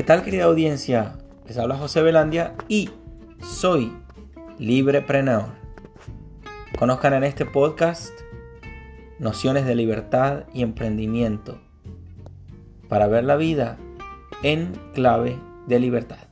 ¿Qué tal querida audiencia? Les habla José Velandia y soy Librepreneur. Conozcan en este podcast nociones de libertad y emprendimiento para ver la vida en clave de libertad.